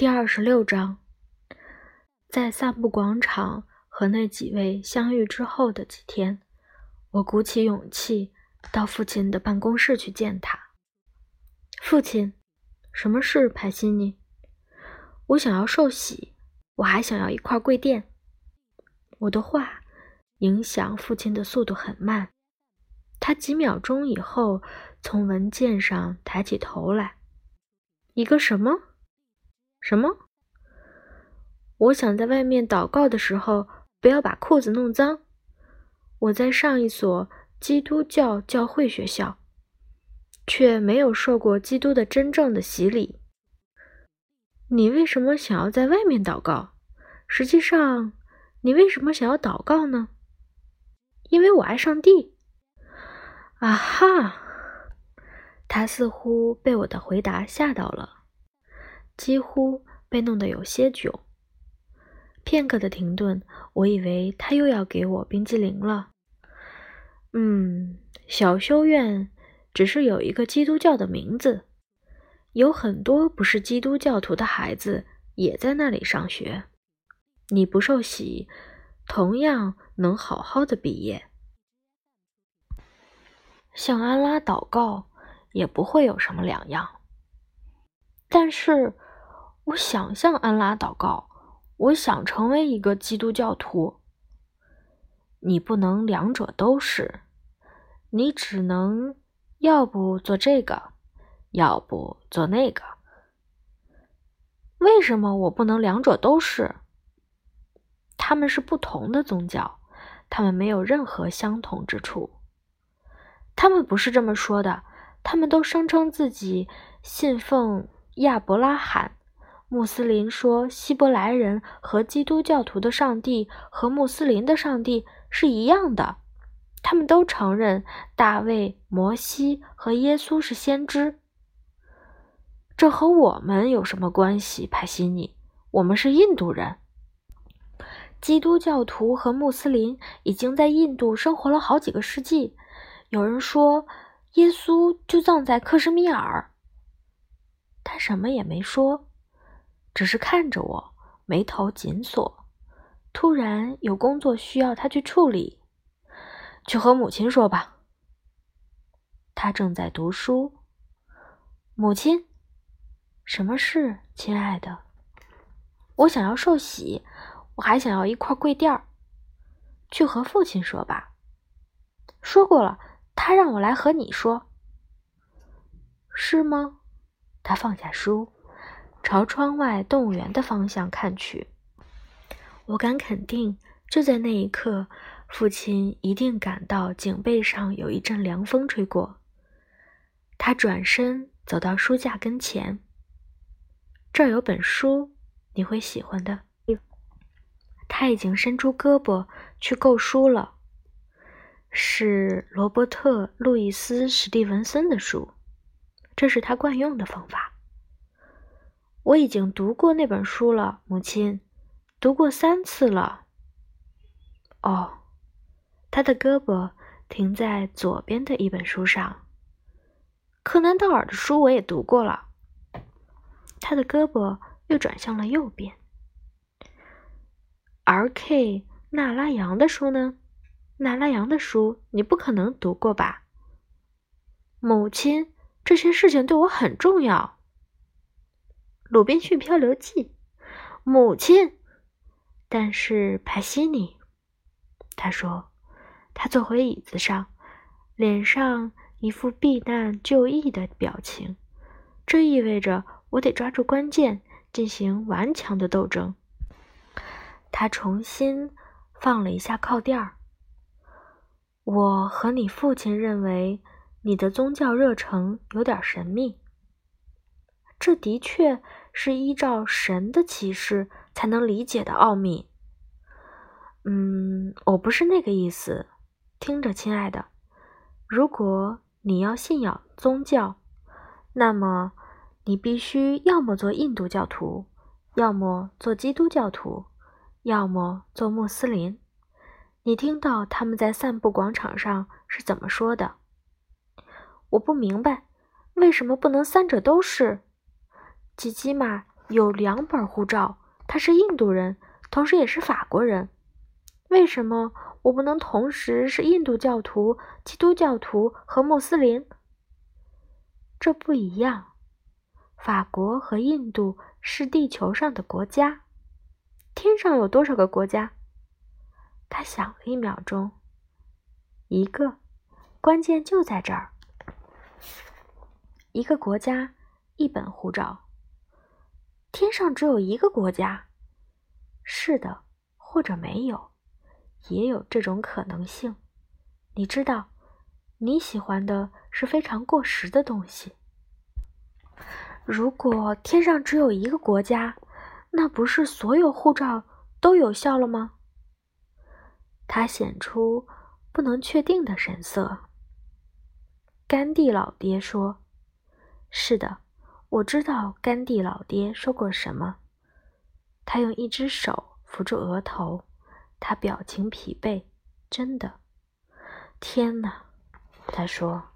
第二十六章，在散步广场和那几位相遇之后的几天，我鼓起勇气到父亲的办公室去见他。父亲，什么事，派西尼？我想要受洗，我还想要一块跪垫。我的话影响父亲的速度很慢，他几秒钟以后从文件上抬起头来。一个什么？什么？我想在外面祷告的时候不要把裤子弄脏。我在上一所基督教教会学校，却没有受过基督的真正的洗礼。你为什么想要在外面祷告？实际上，你为什么想要祷告呢？因为我爱上帝。啊哈！他似乎被我的回答吓到了。几乎被弄得有些久。片刻的停顿，我以为他又要给我冰激凌了。嗯，小修院只是有一个基督教的名字，有很多不是基督教徒的孩子也在那里上学。你不受洗，同样能好好的毕业。向安拉祷告也不会有什么两样。但是。我想向安拉祷告，我想成为一个基督教徒。你不能两者都是，你只能要不做这个，要不做那个。为什么我不能两者都是？他们是不同的宗教，他们没有任何相同之处。他们不是这么说的，他们都声称自己信奉亚伯拉罕。穆斯林说，希伯来人和基督教徒的上帝和穆斯林的上帝是一样的。他们都承认大卫、摩西和耶稣是先知。这和我们有什么关系，派西尼？我们是印度人。基督教徒和穆斯林已经在印度生活了好几个世纪。有人说，耶稣就葬在克什米尔。他什么也没说。只是看着我，眉头紧锁。突然有工作需要他去处理，去和母亲说吧。他正在读书。母亲，什么事，亲爱的？我想要受喜，我还想要一块跪垫儿。去和父亲说吧。说过了，他让我来和你说。是吗？他放下书。朝窗外动物园的方向看去，我敢肯定，就在那一刻，父亲一定感到颈背上有一阵凉风吹过。他转身走到书架跟前，这儿有本书，你会喜欢的。他已经伸出胳膊去够书了，是罗伯特·路易斯·史蒂文森的书，这是他惯用的方法。我已经读过那本书了，母亲，读过三次了。哦，他的胳膊停在左边的一本书上。柯南道尔的书我也读过了。他的胳膊又转向了右边。R.K. 纳拉扬的书呢？纳拉扬的书你不可能读过吧？母亲，这些事情对我很重要。《鲁滨逊漂流记》，母亲，但是帕西尼，他说，他坐回椅子上，脸上一副避难就义的表情。这意味着我得抓住关键，进行顽强的斗争。他重新放了一下靠垫儿。我和你父亲认为你的宗教热诚有点神秘。这的确。是依照神的启示才能理解的奥秘。嗯，我不是那个意思。听着，亲爱的，如果你要信仰宗教，那么你必须要么做印度教徒，要么做基督教徒，要么做穆斯林。你听到他们在散步广场上是怎么说的？我不明白，为什么不能三者都是？吉吉玛有两本护照，他是印度人，同时也是法国人。为什么我不能同时是印度教徒、基督教徒和穆斯林？这不一样。法国和印度是地球上的国家。天上有多少个国家？他想了一秒钟。一个，关键就在这儿。一个国家，一本护照。天上只有一个国家。是的，或者没有。也有这种可能性，你知道，你喜欢的是非常过时的东西。如果天上只有一个国家，那不是所有护照都有效了吗？他显出不能确定的神色。甘地老爹说：“是的，我知道。”甘地老爹说过什么？他用一只手扶住额头。他表情疲惫，真的。天哪，他说。